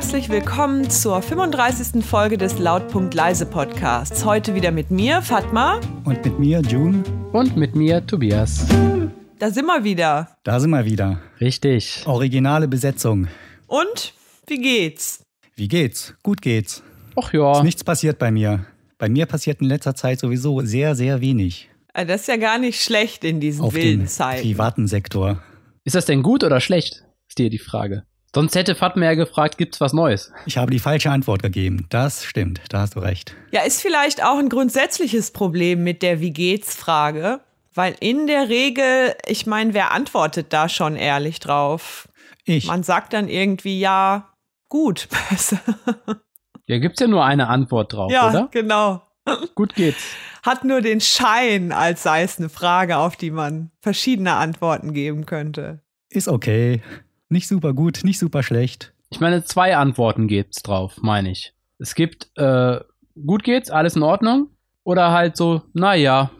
herzlich willkommen zur 35. Folge des Lautpunkt Leise Podcasts. Heute wieder mit mir, Fatma. Und mit mir, June. Und mit mir, Tobias. Da sind wir wieder. Da sind wir wieder. Richtig. Originale Besetzung. Und wie geht's? Wie geht's? Gut geht's. Ach ja. Ist nichts passiert bei mir. Bei mir passiert in letzter Zeit sowieso sehr, sehr wenig. Äh, Das ist ja gar nicht schlecht in diesen Auf wilden Zeiten. privaten Sektor. Ist das denn gut oder schlecht? Ist dir die Frage. Sonst hätte Fatma ja gefragt, gibt's was Neues? Ich habe die falsche Antwort gegeben. Das stimmt. Da hast du recht. Ja, ist vielleicht auch ein grundsätzliches Problem mit der Wie geht's Frage, weil in der Regel, ich meine, wer antwortet da schon ehrlich drauf? Ich. Man sagt dann irgendwie ja, gut. Ja, gibt's ja nur eine Antwort drauf, ja, oder? genau. Gut geht's. Hat nur den Schein, als sei es eine Frage, auf die man verschiedene Antworten geben könnte. Ist okay. Nicht super gut, nicht super schlecht. Ich meine, zwei Antworten gibt's drauf, meine ich. Es gibt, äh, gut geht's, alles in Ordnung? Oder halt so, naja,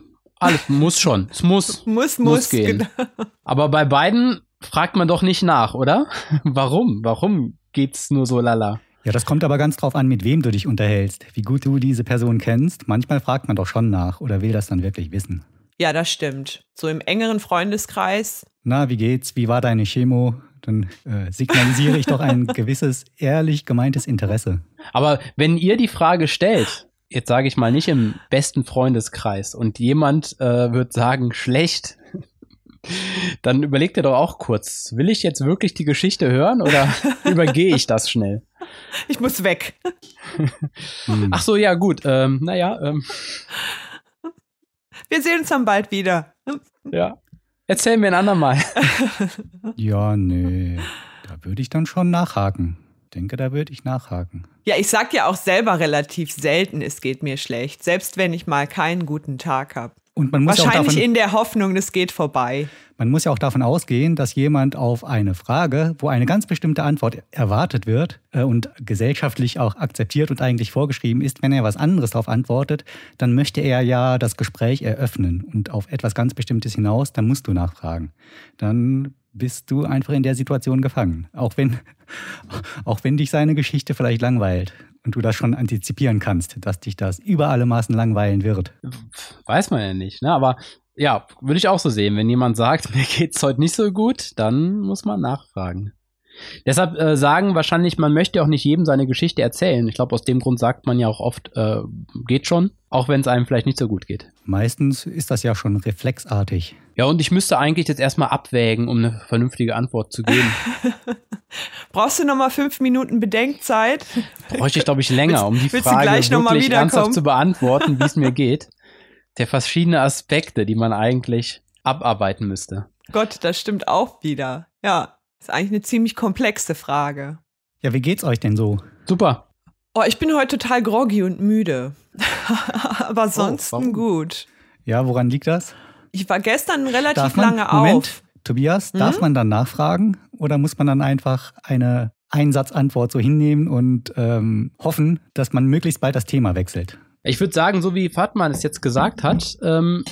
alles muss schon. Es muss. Muss, muss, Muss gehen. genau. Aber bei beiden fragt man doch nicht nach, oder? Warum? Warum geht's nur so lala? Ja, das kommt aber ganz drauf an, mit wem du dich unterhältst. Wie gut du diese Person kennst. Manchmal fragt man doch schon nach oder will das dann wirklich wissen. Ja, das stimmt. So im engeren Freundeskreis. Na, wie geht's? Wie war deine Chemo? Dann äh, signalisiere ich doch ein gewisses, ehrlich gemeintes Interesse. Aber wenn ihr die Frage stellt, jetzt sage ich mal nicht im besten Freundeskreis und jemand äh, wird sagen, schlecht, dann überlegt ihr doch auch kurz, will ich jetzt wirklich die Geschichte hören oder übergehe ich das schnell? Ich muss weg. Ach so, ja gut, ähm, naja, ähm, Wir sehen uns dann bald wieder. ja. Erzählen wir ein andermal. Ja, nee. Da würde ich dann schon nachhaken. Denke, da würde ich nachhaken. Ja, ich sag ja auch selber relativ selten, es geht mir schlecht. Selbst wenn ich mal keinen guten Tag habe. Und man muss, ja Wahrscheinlich davon, in der Hoffnung, es geht vorbei. man muss ja auch davon ausgehen, dass jemand auf eine Frage, wo eine ganz bestimmte Antwort erwartet wird äh, und gesellschaftlich auch akzeptiert und eigentlich vorgeschrieben ist, wenn er was anderes darauf antwortet, dann möchte er ja das Gespräch eröffnen und auf etwas ganz Bestimmtes hinaus, dann musst du nachfragen. Dann bist du einfach in der Situation gefangen. Auch wenn, auch wenn dich seine Geschichte vielleicht langweilt und du das schon antizipieren kannst, dass dich das über alle Maßen langweilen wird. Weiß man ja nicht, ne? Aber ja, würde ich auch so sehen. Wenn jemand sagt, mir geht's heute nicht so gut, dann muss man nachfragen. Deshalb äh, sagen wahrscheinlich, man möchte auch nicht jedem seine Geschichte erzählen. Ich glaube, aus dem Grund sagt man ja auch oft, äh, geht schon, auch wenn es einem vielleicht nicht so gut geht. Meistens ist das ja schon reflexartig. Ja, und ich müsste eigentlich jetzt erstmal abwägen, um eine vernünftige Antwort zu geben. Brauchst du noch mal fünf Minuten Bedenkzeit? Bräuchte ich, glaube ich, länger, um die Frage gleich noch mal wirklich ernsthaft zu beantworten, wie es mir geht. Der verschiedene Aspekte, die man eigentlich abarbeiten müsste. Gott, das stimmt auch wieder. Ja, ist eigentlich eine ziemlich komplexe Frage. Ja, wie geht's euch denn so? Super. Oh, ich bin heute total groggy und müde. Aber sonst warum? gut. Ja, woran liegt das? Ich war gestern relativ man, lange Moment, auf. Tobias, Hm? darf man dann nachfragen oder muss man dann einfach eine Einsatzantwort so hinnehmen und ähm, hoffen, dass man möglichst bald das Thema wechselt? Ich würde sagen, so wie Fatman es jetzt gesagt hat, ähm,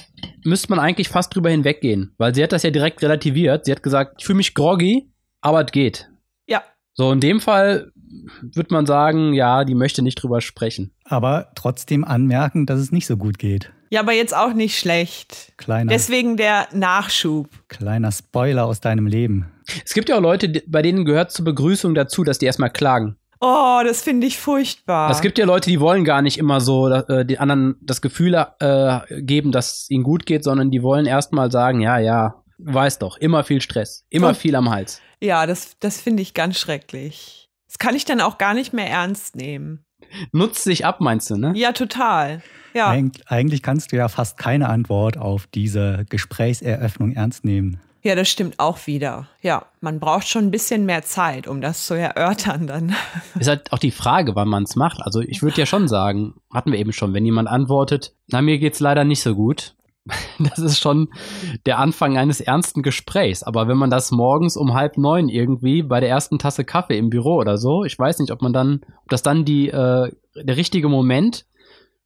müsste man eigentlich fast drüber hinweggehen. Weil sie hat das ja direkt relativiert. Sie hat gesagt, ich fühle mich groggy, aber es geht. Ja, So, in dem Fall würde man sagen, ja, die möchte nicht drüber sprechen. Aber trotzdem anmerken, dass es nicht so gut geht. ja, aber jetzt auch nicht schlecht. Kleiner, Deswegen der Nachschub. kleiner Spoiler aus deinem Leben. Es gibt ja auch Leute, bei denen gehört zur Begrüßung dazu, dass die erstmal klagen. Oh, das finde ich furchtbar. Es gibt ja Leute, die wollen gar nicht immer so äh, den anderen das Gefühl äh, geben, dass es ihnen gut geht, sondern die wollen erstmal sagen, ja, ja, weiß doch, immer viel Stress, immer Und- viel am Hals. ja, das, das finde ich ganz schrecklich. Das kann ich dann auch gar nicht mehr ernst nehmen. Nutzt sich ab, meinst du, ne? Ja, total. Ja. Eig eigentlich kannst du ja fast keine Antwort auf diese Gesprächseröffnung ernst nehmen. Ja, das stimmt auch wieder. Ja, man braucht schon ein bisschen mehr Zeit, um das zu erörtern dann. Ist halt auch die Frage, wann man es macht. Also ich würde ja schon sagen, hatten wir eben schon, wenn jemand antwortet, na, mir geht's leider nicht so gut. Das ist schon der Anfang eines ernsten Gesprächs. Aber wenn man das morgens um halb neun irgendwie bei der ersten Tasse Kaffee im Büro oder so, ich weiß nicht, ob man dann, ob das dann die, äh, der richtige Moment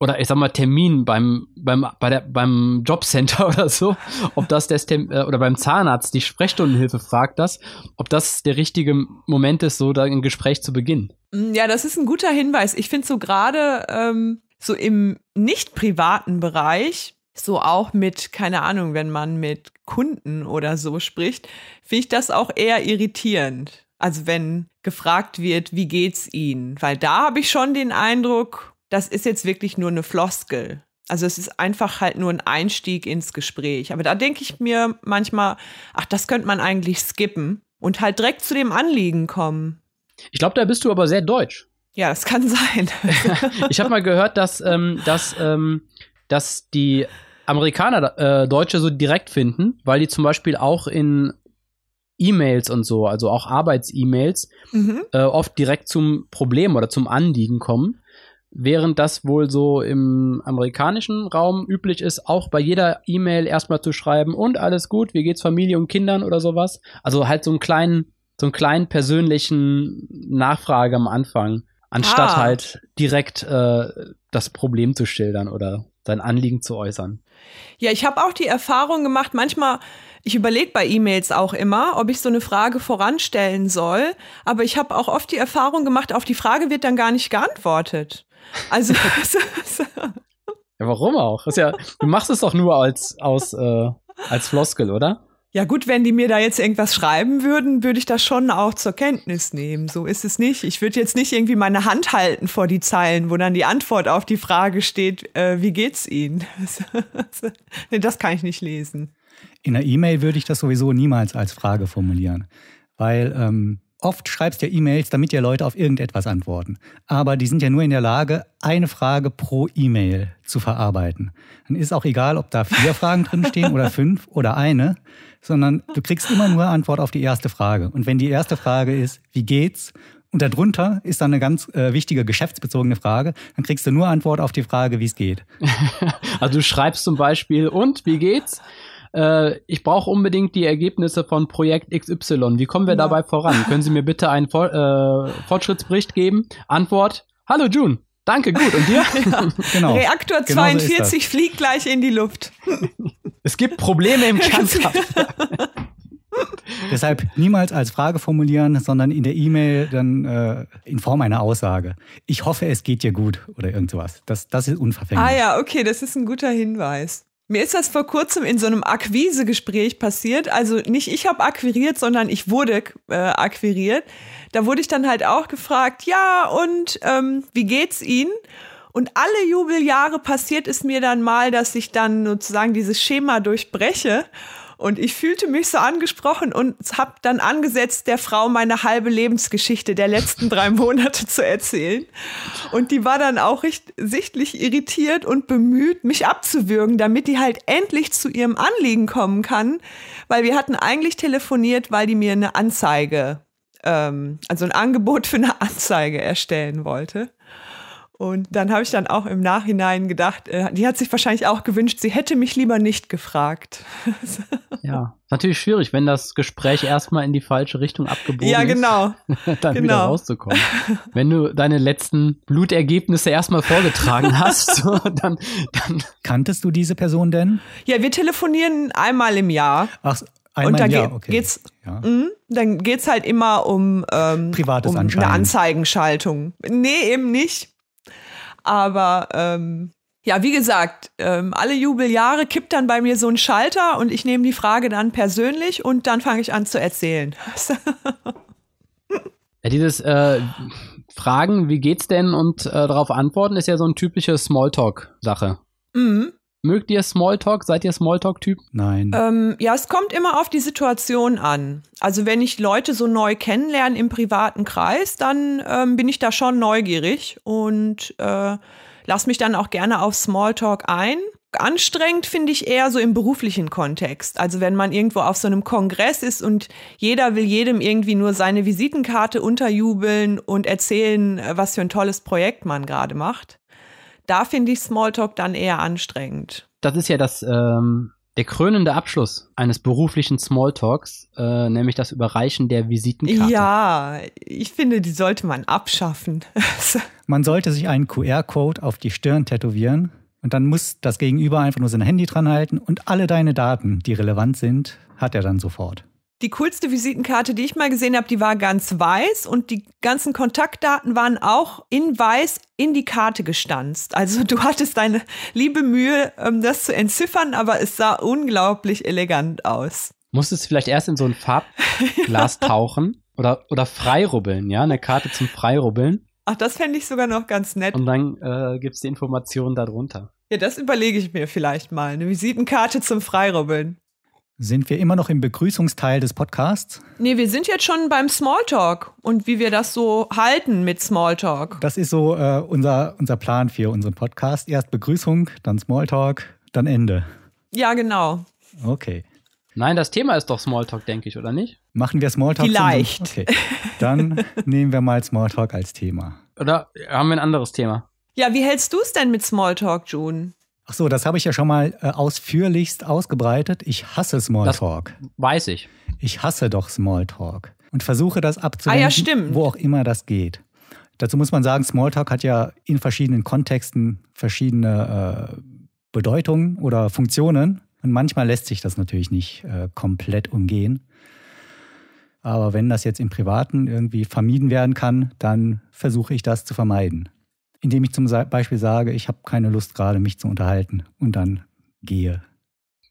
oder ich sag mal Termin beim beim bei der beim Jobcenter oder so, ob das Tem äh, oder beim Zahnarzt die Sprechstundenhilfe fragt das, ob das der richtige Moment ist, so da ein Gespräch zu beginnen. Mm, ja, das ist ein guter Hinweis. Ich finde so gerade ähm, so im nicht privaten Bereich, so auch mit keine Ahnung, wenn man mit Kunden oder so spricht, finde ich das auch eher irritierend. Also wenn gefragt wird, wie geht's Ihnen? Weil da habe ich schon den Eindruck, das ist jetzt wirklich nur eine Floskel. Also es ist einfach halt nur ein Einstieg ins Gespräch. Aber da denke ich mir manchmal, ach, das könnte man eigentlich skippen und halt direkt zu dem Anliegen kommen. Ich glaube, da bist du aber sehr deutsch. Ja, das kann sein. ich habe mal gehört, dass, ähm, dass, ähm, dass die Amerikaner äh, Deutsche so direkt finden, weil die zum Beispiel auch in E-Mails und so, also auch Arbeits-E-Mails, mhm. äh, oft direkt zum Problem oder zum Anliegen kommen während das wohl so im amerikanischen Raum üblich ist, auch bei jeder E-Mail erstmal zu schreiben und alles gut, wie geht's Familie und Kindern oder sowas. Also halt so einen kleinen, so einen kleinen persönlichen Nachfrage am Anfang, anstatt ah. halt direkt äh, das Problem zu schildern oder sein Anliegen zu äußern. Ja, ich habe auch die Erfahrung gemacht, manchmal ich überlege bei E-Mails auch immer, ob ich so eine Frage voranstellen soll, aber ich habe auch oft die Erfahrung gemacht, auf die Frage wird dann gar nicht geantwortet. Also. ja, warum auch? Ja, du machst es doch nur als, aus, äh, als Floskel, oder? Ja gut, wenn die mir da jetzt irgendwas schreiben würden, würde ich das schon auch zur Kenntnis nehmen. So ist es nicht. Ich würde jetzt nicht irgendwie meine Hand halten vor die Zeilen, wo dann die Antwort auf die Frage steht, äh, wie geht's Ihnen? nee, das kann ich nicht lesen. In einer E-Mail würde ich das sowieso niemals als Frage formulieren, weil ähm, Oft schreibst du ja E-Mails, damit dir Leute auf irgendetwas antworten. Aber die sind ja nur in der Lage, eine Frage pro E-Mail zu verarbeiten. Dann ist auch egal, ob da vier Fragen drinstehen oder fünf oder eine, sondern du kriegst immer nur Antwort auf die erste Frage. Und wenn die erste Frage ist, wie geht's? Und darunter ist dann eine ganz äh, wichtige geschäftsbezogene Frage. Dann kriegst du nur Antwort auf die Frage, wie es geht. also du schreibst zum Beispiel, und wie geht's? Äh, ich brauche unbedingt die Ergebnisse von Projekt XY. Wie kommen wir ja. dabei voran? Können Sie mir bitte einen For äh, Fortschrittsbericht geben? Antwort, hallo June. Danke, gut. Und dir? Ja. genau. Reaktor genau 42 so fliegt gleich in die Luft. es gibt Probleme im Kernkraft. Deshalb niemals als Frage formulieren, sondern in der E-Mail dann äh, in Form einer Aussage. Ich hoffe, es geht dir gut oder irgend sowas. Das, das ist unverfänglich. Ah ja, okay, das ist ein guter Hinweis. Mir ist das vor kurzem in so einem Akquisegespräch passiert. Also nicht ich habe akquiriert, sondern ich wurde äh, akquiriert. Da wurde ich dann halt auch gefragt, ja, und ähm, wie geht's Ihnen? Und alle Jubeljahre passiert es mir dann mal, dass ich dann sozusagen dieses Schema durchbreche und ich fühlte mich so angesprochen und habe dann angesetzt, der Frau meine halbe Lebensgeschichte der letzten drei Monate zu erzählen. Und die war dann auch recht sichtlich irritiert und bemüht, mich abzuwürgen, damit die halt endlich zu ihrem Anliegen kommen kann. Weil wir hatten eigentlich telefoniert, weil die mir eine Anzeige, ähm, also ein Angebot für eine Anzeige erstellen wollte. Und dann habe ich dann auch im Nachhinein gedacht, äh, die hat sich wahrscheinlich auch gewünscht, sie hätte mich lieber nicht gefragt. ja, natürlich schwierig, wenn das Gespräch erstmal in die falsche Richtung abgebogen ja, genau. ist, dann genau. wieder rauszukommen. wenn du deine letzten Blutergebnisse erstmal vorgetragen hast, so, dann, dann. Kanntest du diese Person denn? Ja, wir telefonieren einmal im Jahr. Ach, Einmal und da Jahr, okay. geht's, ja. mh, dann geht's halt immer um, ähm, Privates um eine Anzeigenschaltung. Nee, eben nicht. Aber ähm, ja, wie gesagt, ähm, alle Jubeljahre kippt dann bei mir so ein Schalter und ich nehme die Frage dann persönlich und dann fange ich an zu erzählen. ja, dieses äh, Fragen, wie geht's denn und äh, darauf antworten, ist ja so eine typische Smalltalk-Sache. Mhm. Mögt ihr Smalltalk? Seid ihr Smalltalk-Typ? Nein. Ähm, ja, es kommt immer auf die Situation an. Also wenn ich Leute so neu kennenlerne im privaten Kreis, dann ähm, bin ich da schon neugierig und äh, lass mich dann auch gerne auf Smalltalk ein. Anstrengend finde ich eher so im beruflichen Kontext. Also wenn man irgendwo auf so einem Kongress ist und jeder will jedem irgendwie nur seine Visitenkarte unterjubeln und erzählen, äh, was für ein tolles Projekt man gerade macht da finde ich Smalltalk dann eher anstrengend. Das ist ja das, ähm, Der krönende Abschluss eines beruflichen Smalltalks, äh, nämlich das Überreichen der Visitenkarte. Ja, ich finde, die sollte man abschaffen. Man sollte sich einen QR-Code auf die Stirn tätowieren und dann muss das Gegenüber einfach nur sein Handy dran halten und alle deine Daten, die relevant sind, hat er dann sofort. Die coolste Visitenkarte, die ich mal gesehen habe, die war ganz weiß und die ganzen Kontaktdaten waren auch in weiß in die Karte gestanzt. Also du hattest deine liebe Mühe, ähm, das zu entziffern, aber es sah unglaublich elegant aus. Musstest du vielleicht erst in so ein Farbglas tauchen oder, oder freirubbeln, ja? Eine Karte zum Freirubbeln. Ach, das fände ich sogar noch ganz nett. Und dann äh, gibt es die Informationen darunter. Ja, das überlege ich mir vielleicht mal. Eine Visitenkarte zum Freirubbeln. Sind wir immer noch im Begrüßungsteil des Podcasts? Nee, wir sind jetzt schon beim Smalltalk und wie wir das so halten mit Smalltalk. Das ist so äh, unser, unser Plan für unseren Podcast. Erst Begrüßung, dann Smalltalk, dann Ende. Ja, genau. Okay. Nein, das Thema ist doch Smalltalk, denke ich, oder nicht? Machen wir Smalltalk? Vielleicht. Okay. Dann nehmen wir mal Smalltalk als Thema. Oder haben wir ein anderes Thema? Ja, wie hältst du es denn mit Smalltalk, June? Ach so, das habe ich ja schon mal äh, ausführlichst ausgebreitet. Ich hasse Smalltalk. Das weiß ich. Ich hasse doch Smalltalk und versuche das abzuwenden, ah, ja, stimmt. wo auch immer das geht. Dazu muss man sagen, Smalltalk hat ja in verschiedenen Kontexten verschiedene äh, Bedeutungen oder Funktionen. Und manchmal lässt sich das natürlich nicht äh, komplett umgehen. Aber wenn das jetzt im Privaten irgendwie vermieden werden kann, dann versuche ich das zu vermeiden. Indem ich zum Beispiel sage, ich habe keine Lust gerade, mich zu unterhalten und dann gehe.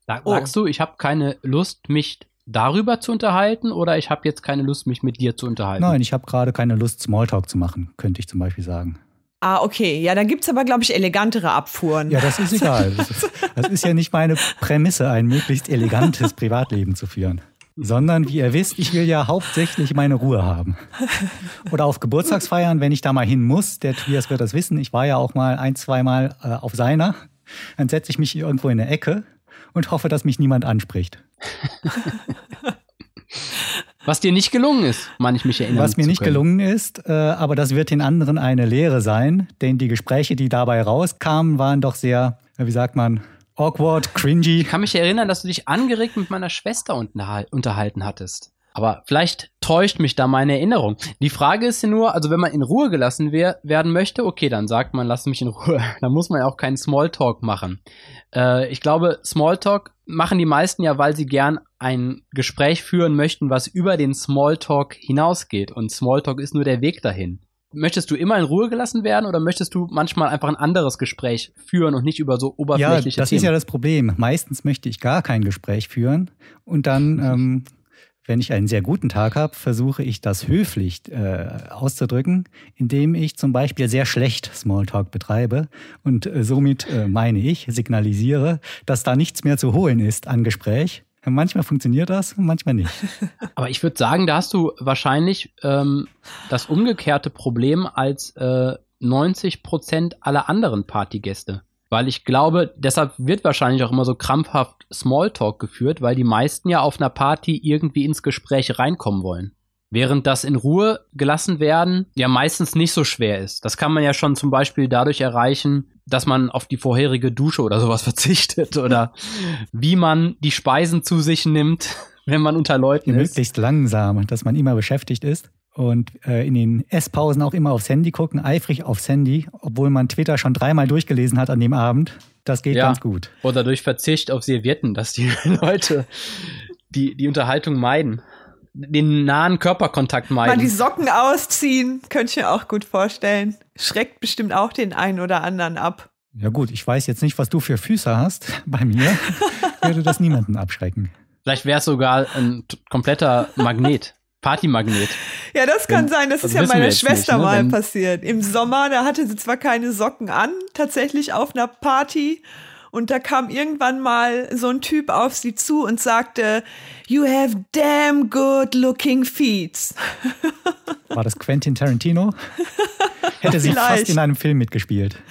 Sag, oh. Sagst du, ich habe keine Lust, mich darüber zu unterhalten oder ich habe jetzt keine Lust, mich mit dir zu unterhalten? Nein, ich habe gerade keine Lust, Smalltalk zu machen, könnte ich zum Beispiel sagen. Ah, okay. Ja, dann gibt es aber, glaube ich, elegantere Abfuhren. Ja, das ist egal. Das ist, das ist ja nicht meine Prämisse, ein möglichst elegantes Privatleben zu führen. Sondern, wie ihr wisst, ich will ja hauptsächlich meine Ruhe haben. Oder auf Geburtstagsfeiern, wenn ich da mal hin muss, der Tobias wird das wissen, ich war ja auch mal ein, zweimal äh, auf seiner, dann setze ich mich irgendwo in eine Ecke und hoffe, dass mich niemand anspricht. Was dir nicht gelungen ist, meine ich mich erinnern. Was mir nicht gelungen ist, äh, aber das wird den anderen eine Lehre sein, denn die Gespräche, die dabei rauskamen, waren doch sehr, wie sagt man, awkward, cringy. Ich kann mich erinnern, dass du dich angeregt mit meiner Schwester unterhalten hattest. Aber vielleicht täuscht mich da meine Erinnerung. Die Frage ist ja nur, also wenn man in Ruhe gelassen wer werden möchte, okay, dann sagt man, lass mich in Ruhe. Dann muss man ja auch keinen Smalltalk machen. Äh, ich glaube, Smalltalk machen die meisten ja, weil sie gern ein Gespräch führen möchten, was über den Smalltalk hinausgeht. Und Smalltalk ist nur der Weg dahin. Möchtest du immer in Ruhe gelassen werden oder möchtest du manchmal einfach ein anderes Gespräch führen und nicht über so oberflächliche Ja, das Themen? ist ja das Problem. Meistens möchte ich gar kein Gespräch führen und dann ähm, wenn ich einen sehr guten Tag habe, versuche ich das höflich äh, auszudrücken, indem ich zum Beispiel sehr schlecht Smalltalk betreibe und äh, somit äh, meine ich, signalisiere, dass da nichts mehr zu holen ist an Gespräch. Manchmal funktioniert das, manchmal nicht. Aber ich würde sagen, da hast du wahrscheinlich ähm, das umgekehrte Problem als äh, 90 Prozent aller anderen Partygäste. Weil ich glaube, deshalb wird wahrscheinlich auch immer so krampfhaft Smalltalk geführt, weil die meisten ja auf einer Party irgendwie ins Gespräch reinkommen wollen. Während das in Ruhe gelassen werden ja meistens nicht so schwer ist. Das kann man ja schon zum Beispiel dadurch erreichen, dass man auf die vorherige Dusche oder sowas verzichtet oder wie man die Speisen zu sich nimmt, wenn man unter Leuten ist. Möglichst langsam, dass man immer beschäftigt ist und äh, in den Esspausen auch immer aufs Handy gucken, eifrig aufs Handy, obwohl man Twitter schon dreimal durchgelesen hat an dem Abend. Das geht ja. ganz gut. Oder durch Verzicht auf Servietten, dass die Leute die, die Unterhaltung meiden. Den nahen Körperkontakt meiden. Mal die Socken ausziehen, könnte ich mir auch gut vorstellen. Schreckt bestimmt auch den einen oder anderen ab. Ja gut, ich weiß jetzt nicht, was du für Füße hast. Bei mir würde das niemanden abschrecken. Vielleicht wäre es sogar ein kompletter Magnet. Partymagnet. Ja, das kann wenn, sein. Das, das ist ja meiner Schwester nicht, ne? mal wenn, passiert. Im Sommer, da hatte sie zwar keine Socken an, tatsächlich auf einer Party. Und da kam irgendwann mal so ein Typ auf sie zu und sagte, You have damn good looking feet. War das Quentin Tarantino? Hätte sie Vielleicht. fast in einem Film mitgespielt.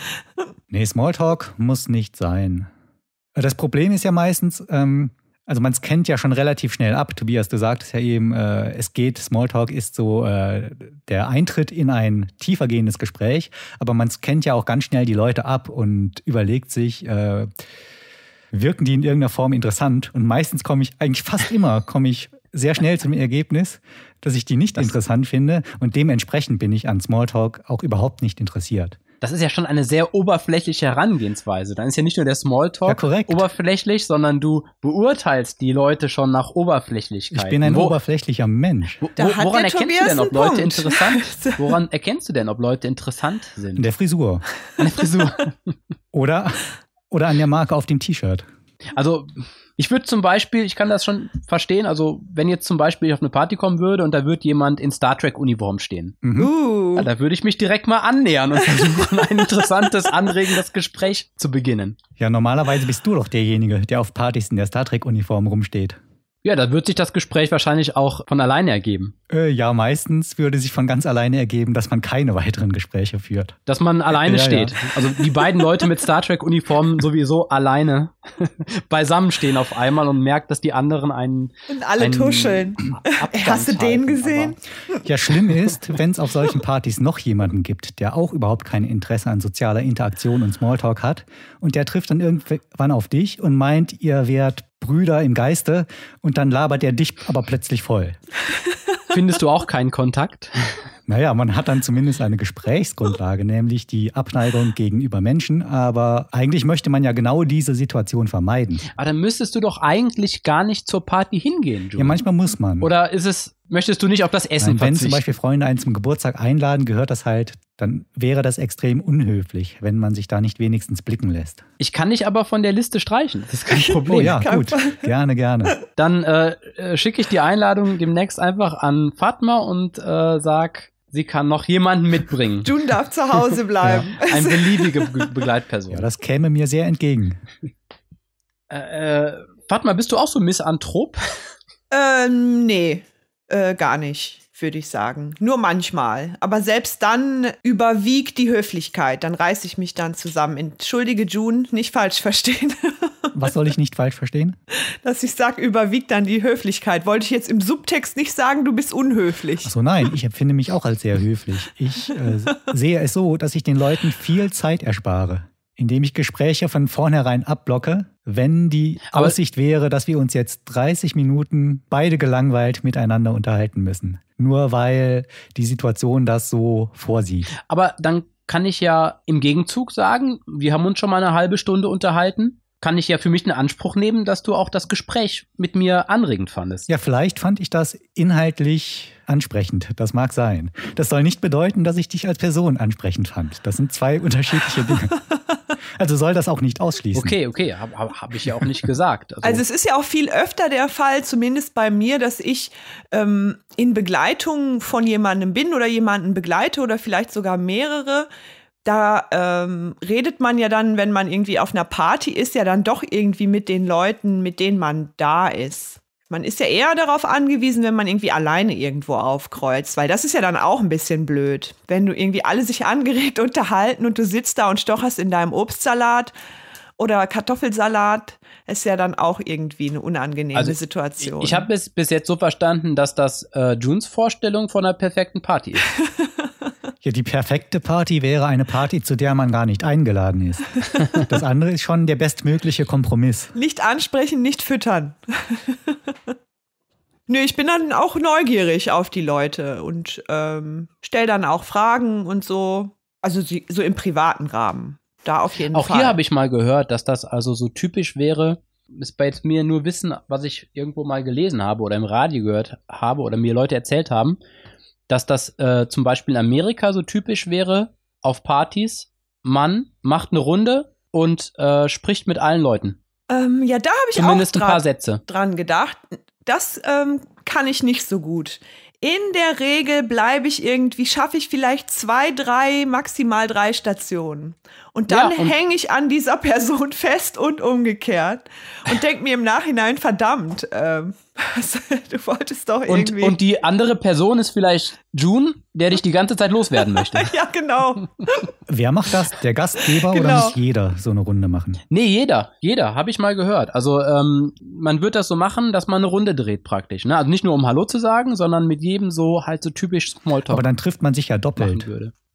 Nee, Smalltalk muss nicht sein. Das Problem ist ja meistens, ähm, also man kennt ja schon relativ schnell ab. Tobias, du sagtest ja eben, äh, es geht, Smalltalk ist so äh, der Eintritt in ein tiefergehendes Gespräch, aber man kennt ja auch ganz schnell die Leute ab und überlegt sich, äh, wirken die in irgendeiner Form interessant. Und meistens komme ich, eigentlich fast immer, komme ich sehr schnell zum Ergebnis, dass ich die nicht das interessant finde. Und dementsprechend bin ich an Smalltalk auch überhaupt nicht interessiert. Das ist ja schon eine sehr oberflächliche Herangehensweise. Dann ist ja nicht nur der Smalltalk ja, oberflächlich, sondern du beurteilst die Leute schon nach Oberflächlichkeit. Ich bin ein wo, oberflächlicher Mensch. Wo, woran erkennst du denn, ob Leute Punkt. interessant? Woran erkennst du denn, ob Leute interessant sind? In der Frisur. An der Frisur. oder, oder an der Marke auf dem T-Shirt. Also ich würde zum Beispiel, ich kann das schon verstehen, also wenn jetzt zum Beispiel ich auf eine Party kommen würde und da wird jemand in Star Trek Uniform stehen, mhm. Uh. ja, da würde ich mich direkt mal annähern und versuchen, ein interessantes, anregendes Gespräch zu beginnen. Ja, normalerweise bist du doch derjenige, der auf Partys in der Star Trek Uniform rumsteht. Ja, da wird sich das Gespräch wahrscheinlich auch von alleine ergeben. Äh, ja, meistens würde sich von ganz alleine ergeben, dass man keine weiteren Gespräche führt. Dass man alleine ja, steht. Ja. Also die beiden Leute mit Star Trek-Uniformen sowieso alleine beisammen stehen auf einmal und merkt, dass die anderen einen. Und alle einen tuscheln. Hast du den gesehen? Aber ja, schlimm ist, wenn es auf solchen Partys noch jemanden gibt, der auch überhaupt kein Interesse an sozialer Interaktion und Smalltalk hat und der trifft dann irgendwann auf dich und meint, ihr wärt Brüder im Geiste und dann labert er dich aber plötzlich voll. Findest du auch keinen Kontakt? Naja, man hat dann zumindest eine Gesprächsgrundlage, nämlich die Abneigung gegenüber Menschen. Aber eigentlich möchte man ja genau diese Situation vermeiden. Aber dann müsstest du doch eigentlich gar nicht zur Party hingehen, Jules. Ja, manchmal muss man. Oder ist es, möchtest du nicht auf das Essen Nein, Wenn zum Beispiel Freunde einen zum Geburtstag einladen, gehört das halt, dann wäre das extrem unhöflich, wenn man sich da nicht wenigstens blicken lässt. Ich kann dich aber von der Liste streichen. Das ist kein Problem. oh ja, gut. Gerne, gerne. Dann äh, äh, schicke ich die Einladung demnächst einfach an Fatma und äh, sag, sie kann noch jemanden mitbringen. June darf zu Hause bleiben. ja, eine beliebige Be Begleitperson. Ja, das käme mir sehr entgegen. Äh, äh, Fatma, bist du auch so Misanthrop? Ähm, nee, äh, gar nicht, würde ich sagen. Nur manchmal. Aber selbst dann überwiegt die Höflichkeit. Dann reiße ich mich dann zusammen. Entschuldige, June, nicht falsch verstehen. Was soll ich nicht falsch verstehen? Dass ich sage, überwiegt dann die Höflichkeit. Wollte ich jetzt im Subtext nicht sagen, du bist unhöflich. Ach so, nein, ich empfinde mich auch als sehr höflich. Ich äh, sehe es so, dass ich den Leuten viel Zeit erspare, indem ich Gespräche von vornherein abblocke, wenn die Aber Aussicht wäre, dass wir uns jetzt 30 Minuten beide gelangweilt miteinander unterhalten müssen. Nur weil die Situation das so vorsieht. Aber dann kann ich ja im Gegenzug sagen, wir haben uns schon mal eine halbe Stunde unterhalten kann ich ja für mich in Anspruch nehmen, dass du auch das Gespräch mit mir anregend fandest. Ja, vielleicht fand ich das inhaltlich ansprechend. Das mag sein. Das soll nicht bedeuten, dass ich dich als Person ansprechend fand. Das sind zwei unterschiedliche Dinge. Also soll das auch nicht ausschließen. Okay, okay, habe hab ich ja auch nicht gesagt. Also, also, es ist ja auch viel öfter der Fall, zumindest bei mir, dass ich ähm, in Begleitung von jemandem bin oder jemanden begleite oder vielleicht sogar mehrere da ähm, redet man ja dann, wenn man irgendwie auf einer Party ist, ja dann doch irgendwie mit den Leuten, mit denen man da ist. Man ist ja eher darauf angewiesen, wenn man irgendwie alleine irgendwo aufkreuzt, weil das ist ja dann auch ein bisschen blöd. Wenn du irgendwie alle sich angeregt unterhalten und du sitzt da und stocherst in deinem Obstsalat oder Kartoffelsalat, ist ja dann auch irgendwie eine unangenehme also, Situation. Ich, ich habe es bis jetzt so verstanden, dass das äh, Junes Vorstellung von einer perfekten Party ist. Ja, die perfekte Party wäre eine Party, zu der man gar nicht eingeladen ist. Das andere ist schon der bestmögliche Kompromiss. Nicht ansprechen, nicht füttern. Nö, ich bin dann auch neugierig auf die Leute und ähm, stell dann auch Fragen und so. Also so im privaten Rahmen. Da auf jeden auch Fall. Auch hier habe ich mal gehört, dass das also so typisch wäre, ist bei mir nur Wissen, was ich irgendwo mal gelesen habe oder im Radio gehört habe oder mir Leute erzählt haben, dass das äh, zum Beispiel in Amerika so typisch wäre, auf Partys, man macht eine Runde und äh, spricht mit allen Leuten. Ähm, ja, da habe ich Zumindest auch ein paar Sätze. dran gedacht. Das ähm, kann ich nicht so gut. In der Regel bleibe ich irgendwie, schaffe ich vielleicht zwei, drei, maximal drei Stationen. Und dann ja, hänge ich an dieser Person fest und umgekehrt und denke mir im Nachhinein, verdammt, ähm, du wolltest doch irgendwie. Und, und die andere Person ist vielleicht June, der dich die ganze Zeit loswerden möchte. ja, genau. Wer macht das? Der Gastgeber genau. oder muss jeder so eine Runde machen? Nee, jeder. Jeder, habe ich mal gehört. Also ähm, man wird das so machen, dass man eine Runde dreht praktisch. Ne? Also nicht nur um Hallo zu sagen, sondern mit jedem so halt so typisch Smalltalk. Aber dann trifft man sich ja doppelt.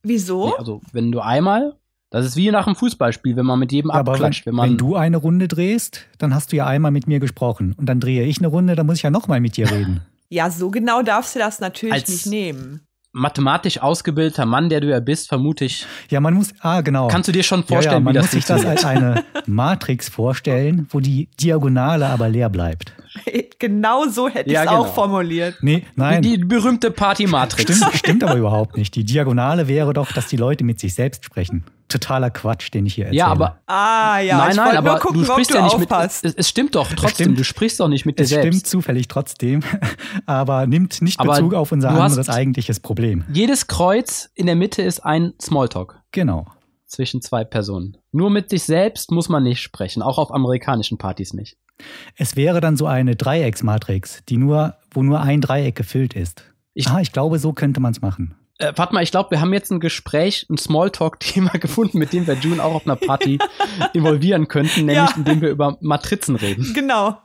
Wieso? Nee, also wenn du einmal Das ist wie nach einem Fußballspiel, wenn man mit jedem Ja, aber wenn, abklatscht. Wenn, man, wenn du eine Runde drehst, dann hast du ja einmal mit mir gesprochen. Und dann drehe ich eine Runde, dann muss ich ja nochmal mit dir reden. Ja, so genau darfst du das natürlich Als- nicht nehmen. mathematisch ausgebildeter Mann, der du ja bist, vermute ich, Ja, man muss, ah, genau. kannst du dir schon ja, vorstellen, ja, man wie das muss sich das als eine Matrix vorstellen, wo die Diagonale aber leer bleibt. genau so hätte ich Ja, es genau. auch formuliert. Nee, nein. Die berühmte Party-Matrix. Stimmt, stimmt aber überhaupt nicht. Die Diagonale wäre doch, dass die Leute mit sich selbst sprechen. Totaler Quatsch, den ich hier erzähle. Ja, aber Ah, ja, nein, ich nein, wollte aber nur gucken, du sprichst ob du ja nicht aufpasst. mit. Es, es stimmt doch trotzdem. stimmt. Du sprichst doch nicht mit dir es stimmt selbst. zufällig trotzdem, aber nimmt nicht Aber Bezug auf unser anderes eigentliches Problem. Jedes Kreuz in der Mitte ist ein Smalltalk Genau. zwischen zwei Personen. Nur mit sich selbst muss man nicht sprechen, auch auf amerikanischen Partys nicht. Es wäre dann so eine Dreiecksmatrix, die nur, wo nur ein Dreieck gefüllt ist. Ich- ah, ich glaube, so könnte man es machen. Äh, warte mal, ich glaube, wir haben jetzt ein Gespräch, ein Smalltalk-Thema gefunden, mit dem wir June auch auf einer Party involvieren könnten, nämlich Ja. indem wir über Matrizen reden. Genau.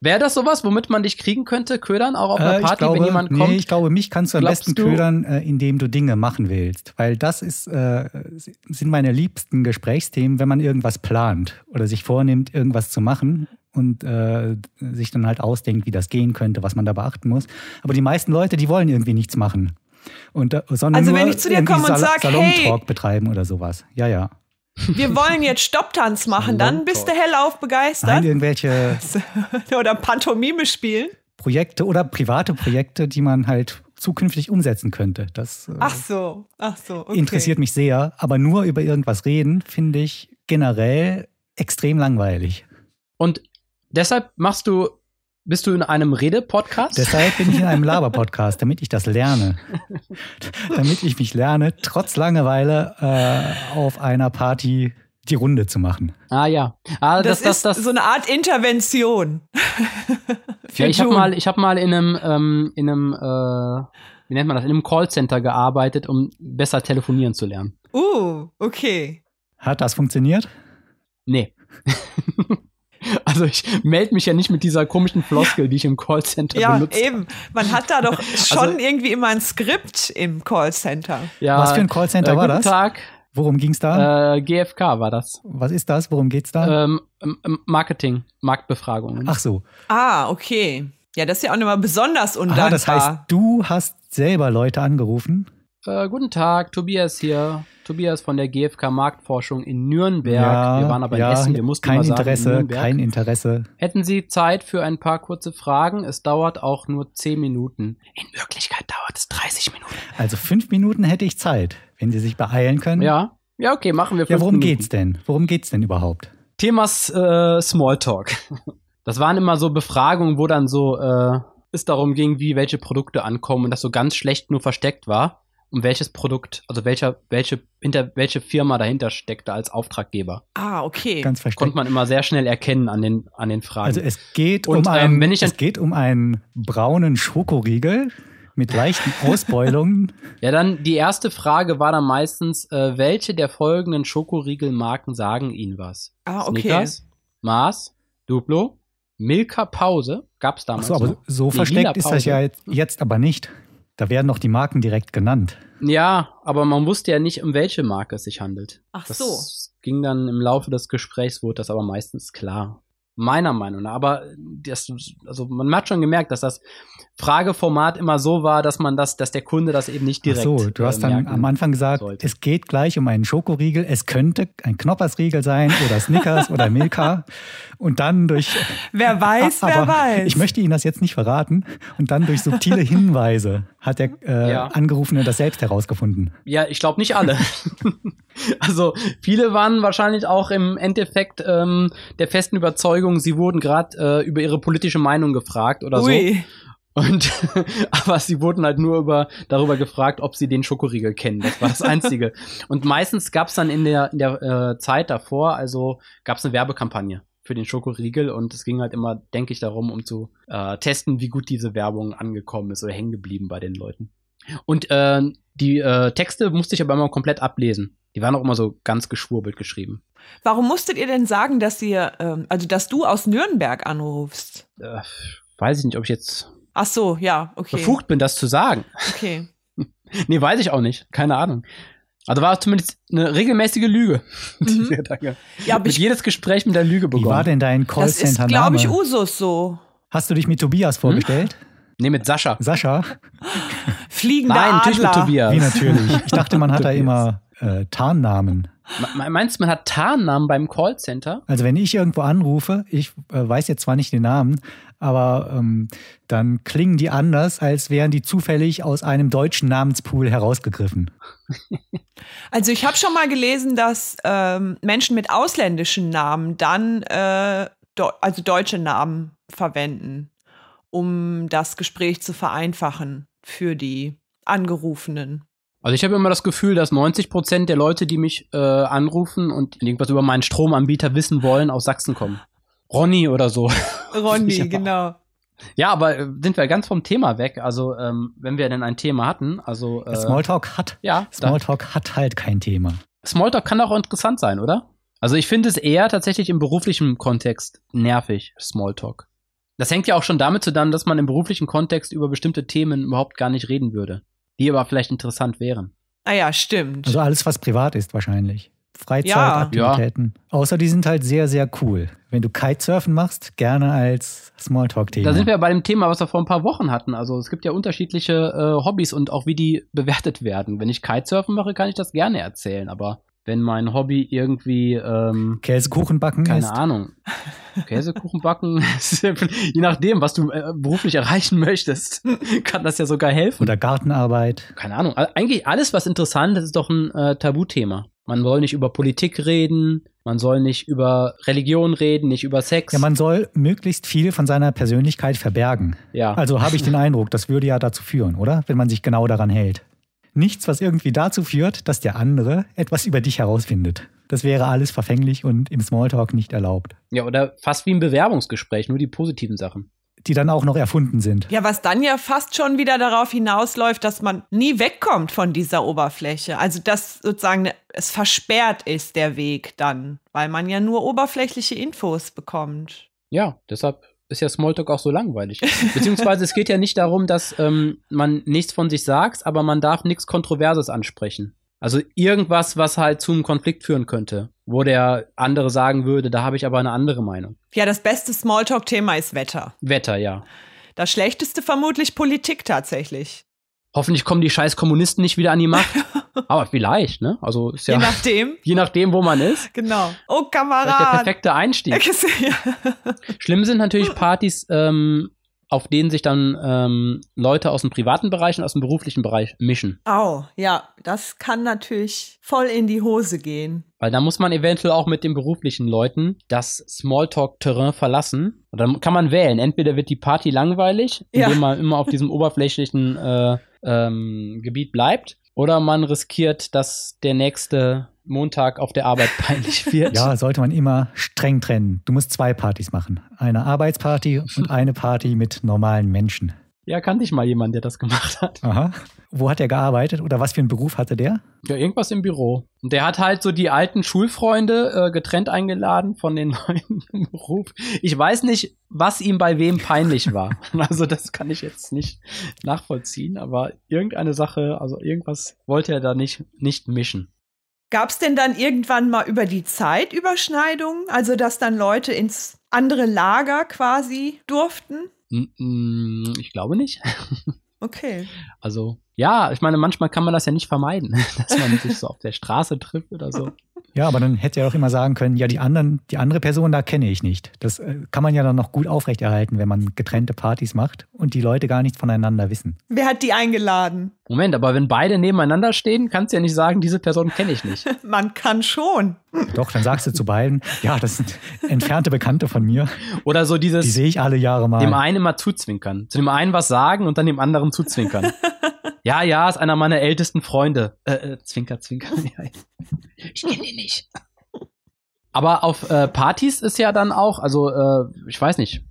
Wäre das sowas, womit man dich kriegen könnte, ködern, auch auf einer Äh, Party, glaube, wenn jemand nee, kommt? ich glaube, mich kannst du am besten du- ködern, äh, indem du Dinge machen willst. Weil das ist, äh, sind meine liebsten Gesprächsthemen, wenn man irgendwas plant oder sich vornimmt, irgendwas zu machen und äh, sich dann halt ausdenkt, wie das gehen könnte, was man da beachten muss. Aber die meisten Leute, die wollen irgendwie nichts machen. Und, äh, sondern Also nur wenn ich zu dir komme und Sal sag, Salontalk hey- betreiben oder sowas. Ja, ja. Wir wollen jetzt Stopptanz machen, dann bist du hellauf Nein, begeistert. irgendwelche Oder Pantomime spielen. Projekte oder private Projekte, die man halt zukünftig umsetzen könnte. Das äh, Ach so, ach so. Okay. interessiert mich sehr, aber nur über irgendwas reden, finde ich generell extrem langweilig. Und deshalb machst du, bist du in einem Rede-Podcast? Deshalb bin ich in einem Laber-Podcast, damit ich das lerne. damit ich mich lerne, trotz Langeweile äh, auf einer Party die Runde zu machen. Ah ja. Ah, Das, das, ist das, so eine Art Intervention. Ja, ich habe mal, ich habe mal in einem, ähm, in einem, äh, wie nennt man das, in einem Callcenter gearbeitet, um besser telefonieren zu lernen. Uh, okay. Hat das funktioniert? Nee. also ich melde mich ja nicht mit dieser komischen Floskel, die ich im Callcenter Ja, benutze. eben. Man hat da doch schon Also- irgendwie immer ein Skript im Callcenter. Ja, Was für ein Callcenter äh, war guten das? Tag, Worum ging's da? äh, GFK war das. Was ist das? Worum geht's da? Ähm, ähm, Marketing, Marktbefragungen. Ach so. Ah, okay. Ja, das ist ja auch nochmal besonders undankbar. Ah, das heißt, du hast selber Leute angerufen? Äh, guten Tag, Tobias hier. Tobias von der GfK Marktforschung in Nürnberg. wir waren aber in ja, Essen, wir mussten kein mal sagen, in Interesse, Nürnberg. kein Interesse. Hätten Sie Zeit für ein paar kurze Fragen? Es dauert auch nur 10 Minuten. In Wirklichkeit dauert es 30 Minuten. Also fünf Minuten hätte ich Zeit, wenn Sie sich beeilen können. Ja? Ja, okay, machen wir Ja, fünf worum Minuten. geht's denn? Worum geht's denn überhaupt? Themas äh, Smalltalk. Das waren immer so Befragungen, wo dann so äh, es darum ging, wie welche Produkte ankommen und das so ganz schlecht nur versteckt war, um welches Produkt, also welcher, welche, hinter welche Firma dahinter steckte als Auftraggeber. Ah, okay. Ganz versteckt. Konnte man immer sehr schnell erkennen an den, an den Fragen. Also es geht Und, um ähm, einen, wenn ich es geht um einen braunen Schokoriegel mit leichten Ausbeulungen. ja, dann die erste Frage war dann meistens, äh, welche der folgenden Schokoriegelmarken sagen Ihnen was? ah, okay. Snickers, Mars, Duplo, Milka Pause, gab's Ach damals so, aber noch. so Nee, versteckt ist das ja jetzt aber nicht. Da werden doch die Marken direkt genannt. Ja, aber man wusste ja nicht, um welche Marke es sich handelt. Ach Das so. ging dann im Laufe des Gesprächs, wurde das aber meistens klar. Meiner Meinung nach. Aber das, also man hat schon gemerkt, dass das Frageformat immer so war, dass man das, dass der Kunde das eben nicht Ach direkt. so, du hast äh, dann am Anfang gesagt, sollte. es geht gleich um einen Schokoriegel. Es könnte ein Knoppersriegel sein oder Snickers oder Milka. Und dann durch Wer weiß, Aber wer weiß. Ich möchte Ihnen das jetzt nicht verraten. Und dann durch subtile Hinweise hat der äh, Ja. Angerufene das selbst herausgefunden. Ja, ich glaube nicht alle. also viele waren wahrscheinlich auch im Endeffekt ähm, der festen Überzeugung, sie wurden gerade äh, über ihre politische Meinung gefragt oder so. Und aber sie wurden halt nur über darüber gefragt, ob sie den Schokoriegel kennen. Das war das Einzige. Und meistens gab es dann in der in der äh, Zeit davor, also gab es eine Werbekampagne für den Schokoriegel und es ging halt immer, denke ich, darum, um zu äh, testen, wie gut diese Werbung angekommen ist oder hängen geblieben bei den Leuten. Und äh, die äh, Texte musste ich aber immer komplett ablesen. Die waren auch immer so ganz geschwurbelt geschrieben. Warum musstet ihr denn sagen, dass ihr, ähm, also dass du aus Nürnberg anrufst? Äh, weiß ich nicht, ob ich jetzt Ach so, ja, okay. befugt bin, das zu sagen. Okay. Nee, weiß ich auch nicht. Keine Ahnung. Also war zumindest eine regelmäßige Lüge. Mhm. Ja, aber mit ich, jedes Gespräch mit der Lüge Wie war begonnen. denn dein das ist, glaube ich, Usus so. Hast du dich mit Tobias vorgestellt? Nee, mit Sascha. Sascha? Fliegender Nein, natürlich mit Adler. Tobias. Wie natürlich. Ich dachte, man hat da immer äh, Tarnnamen. Me- Meinst du, man hat Tarnnamen beim Callcenter? Also wenn ich irgendwo anrufe, ich äh, weiß jetzt zwar nicht den Namen, aber ähm, dann klingen die anders, als wären die zufällig aus einem deutschen Namenspool herausgegriffen. Also ich habe schon mal gelesen, dass ähm, Menschen mit ausländischen Namen dann äh, also deutsche Namen verwenden, um das Gespräch zu vereinfachen für die Angerufenen. Also ich habe immer das Gefühl, dass 90 Prozent der Leute, die mich äh, anrufen und irgendwas über meinen Stromanbieter wissen wollen, aus Sachsen kommen. Ronny oder so. Ronny, Ja. genau. Ja, aber äh, sind wir ganz vom Thema weg. Also ähm, wenn wir denn ein Thema hatten, also äh, Smalltalk hat, ja, Smalltalk hat halt kein Thema. Smalltalk kann auch interessant sein, oder? Also ich finde es eher tatsächlich im beruflichen Kontext nervig, Smalltalk. Das hängt ja auch schon damit zusammen, dass man im beruflichen Kontext über bestimmte Themen überhaupt gar nicht reden würde, die aber vielleicht interessant wären. Ah ja, stimmt. Also alles, was privat ist wahrscheinlich. Freizeitaktivitäten. Außer die sind halt sehr, sehr cool. Wenn du Kitesurfen machst, gerne als Smalltalk-Thema. Da sind wir bei dem Thema, was wir vor ein paar Wochen hatten. Also es gibt ja unterschiedliche äh, Hobbys und auch wie die bewertet werden. Wenn ich Kitesurfen mache, kann ich das gerne erzählen, aber wenn mein Hobby irgendwie ähm, Käsekuchen backen keine ist. Ahnung. Käsekuchen backen, je nachdem, was du äh, beruflich erreichen möchtest, kann das ja sogar helfen. Oder Gartenarbeit. Keine Ahnung. Eigentlich alles, was interessant ist, ist doch ein äh, Tabuthema. Man soll nicht über Politik reden, man soll nicht über Religion reden, nicht über Sex. Ja, man soll möglichst viel von seiner Persönlichkeit verbergen. ja. Also habe ich den Eindruck, das würde ja dazu führen, oder? Wenn man sich genau daran hält. Nichts, was irgendwie dazu führt, dass der andere etwas über dich herausfindet. Das wäre alles verfänglich und im Smalltalk nicht erlaubt. ja, oder fast wie ein Bewerbungsgespräch, nur die positiven Sachen. Die dann auch noch erfunden sind. Ja, was dann ja fast schon wieder darauf hinausläuft, dass man nie wegkommt von dieser Oberfläche. Also dass sozusagen es versperrt ist, der Weg dann, weil man ja nur oberflächliche Infos bekommt. Ja, deshalb ist ja Smalltalk auch so langweilig. Beziehungsweise es geht ja nicht darum, dass ähm, man nichts von sich sagt, aber man darf nichts Kontroverses ansprechen. Also irgendwas, was halt zu einem Konflikt führen könnte, wo der andere sagen würde, da habe ich aber eine andere Meinung. Ja, das beste Smalltalk-Thema ist Wetter. Wetter, ja. Das schlechteste vermutlich Politik tatsächlich. Hoffentlich kommen die scheiß Kommunisten nicht wieder an die Macht. aber vielleicht, ne? Also ist ja Je nachdem. je nachdem, wo man ist. Genau. Oh, Vielleicht der perfekte Einstieg. Ja. Schlimm sind natürlich Partys, ähm, auf denen sich dann ähm, Leute aus dem privaten Bereich und aus dem beruflichen Bereich mischen. Au, ja, das kann natürlich voll in die Hose gehen. Weil da muss man eventuell auch mit den beruflichen Leuten das Smalltalk-Terrain verlassen. Und dann kann man wählen. Entweder wird die Party langweilig, Ja. indem man immer auf diesem oberflächlichen äh, ähm, Gebiet bleibt. Oder man riskiert, dass der nächste Montag auf der Arbeit peinlich wird. Ja, sollte man immer streng trennen. Du musst zwei Partys machen. Eine Arbeitsparty und eine Party mit normalen Menschen. Ja, kannte ich mal jemanden, der das gemacht hat. Aha. Wo hat er gearbeitet oder was für einen Beruf hatte der? Ja, irgendwas im Büro. Und der hat halt so die alten Schulfreunde äh, getrennt eingeladen von den neuen im Beruf. Ich weiß nicht, was ihm bei wem peinlich war. Also das kann ich jetzt nicht nachvollziehen, aber irgendeine Sache, also irgendwas wollte er da nicht, nicht mischen. Gab es denn dann irgendwann mal über die Zeit Überschneidungen? Also, dass dann Leute ins andere Lager quasi durften? Mm, mm, Ich glaube nicht. Okay. Also, ja, ich meine, manchmal kann man das ja nicht vermeiden, dass man sich so auf der Straße trifft oder so. Ja, aber dann hätte er doch immer sagen können, ja, die anderen, die andere Person da kenne ich nicht. Das äh, kann man ja dann noch gut aufrechterhalten, wenn man getrennte Partys macht und die Leute gar nichts voneinander wissen. Wer hat die eingeladen? Moment, aber wenn beide nebeneinander stehen, kannst du ja nicht sagen, diese Person kenne ich nicht. Man kann schon. Doch, dann sagst du zu beiden, ja, das sind entfernte Bekannte von mir, Oder so die dieses, sehe ich alle Jahre mal. dem einen immer zuzwinkern. Zu dem einen was sagen und dann dem anderen zuzwinkern. ja, ja, ist einer meiner ältesten Freunde. Äh, äh, zwinker, zwinker. Ich kenne ihn nicht. Aber auf äh, Partys ist ja dann auch, also äh, ich weiß nicht,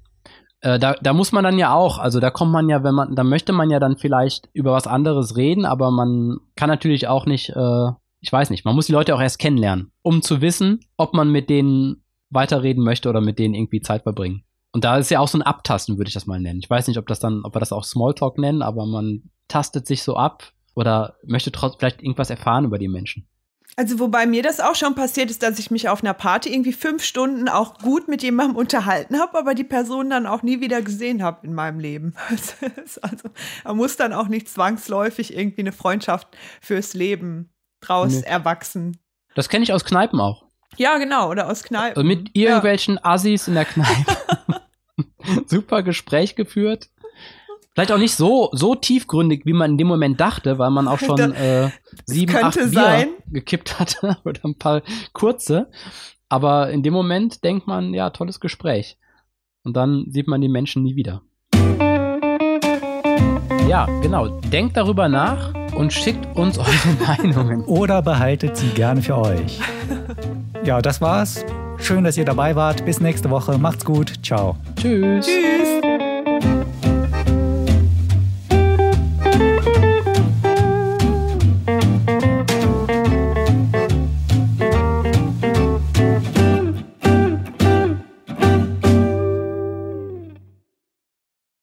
äh, da, da muss man dann ja auch, also da kommt man ja, wenn man, da möchte man ja dann vielleicht über was anderes reden, aber man kann natürlich auch nicht, äh, ich weiß nicht, man muss die Leute auch erst kennenlernen, um zu wissen, ob man mit denen weiterreden möchte oder mit denen irgendwie Zeit verbringen. Und da ist ja auch so ein Abtasten, würde ich das mal nennen. Ich weiß nicht, ob das dann, ob wir das auch Smalltalk nennen, aber man tastet sich so ab oder möchte trotzdem vielleicht irgendwas erfahren über die Menschen. Also wobei mir das auch schon passiert ist, dass ich mich auf einer Party irgendwie fünf Stunden auch gut mit jemandem unterhalten habe, aber die Person dann auch nie wieder gesehen habe in meinem Leben. also man muss dann auch nicht zwangsläufig irgendwie eine Freundschaft fürs Leben draus nee. erwachsen. Das kenne ich aus Kneipen auch. Ja, genau, oder aus Kneipen. Also mit irgendwelchen ja. Assis in der Kneipe. Super Gespräch geführt. Vielleicht auch nicht so, so tiefgründig, wie man in dem Moment dachte, weil man auch schon äh, sieben, acht Bier sein. gekippt hatte oder ein paar kurze. Aber in dem Moment denkt man, ja, tolles Gespräch. Und dann sieht man die Menschen nie wieder. Ja, genau. Denkt darüber nach und schickt uns eure Meinungen. Oder behaltet sie gerne für euch. Ja, das war's. Schön, dass ihr dabei wart. Bis nächste Woche. Macht's gut. Ciao. Tschüss. Tschüss.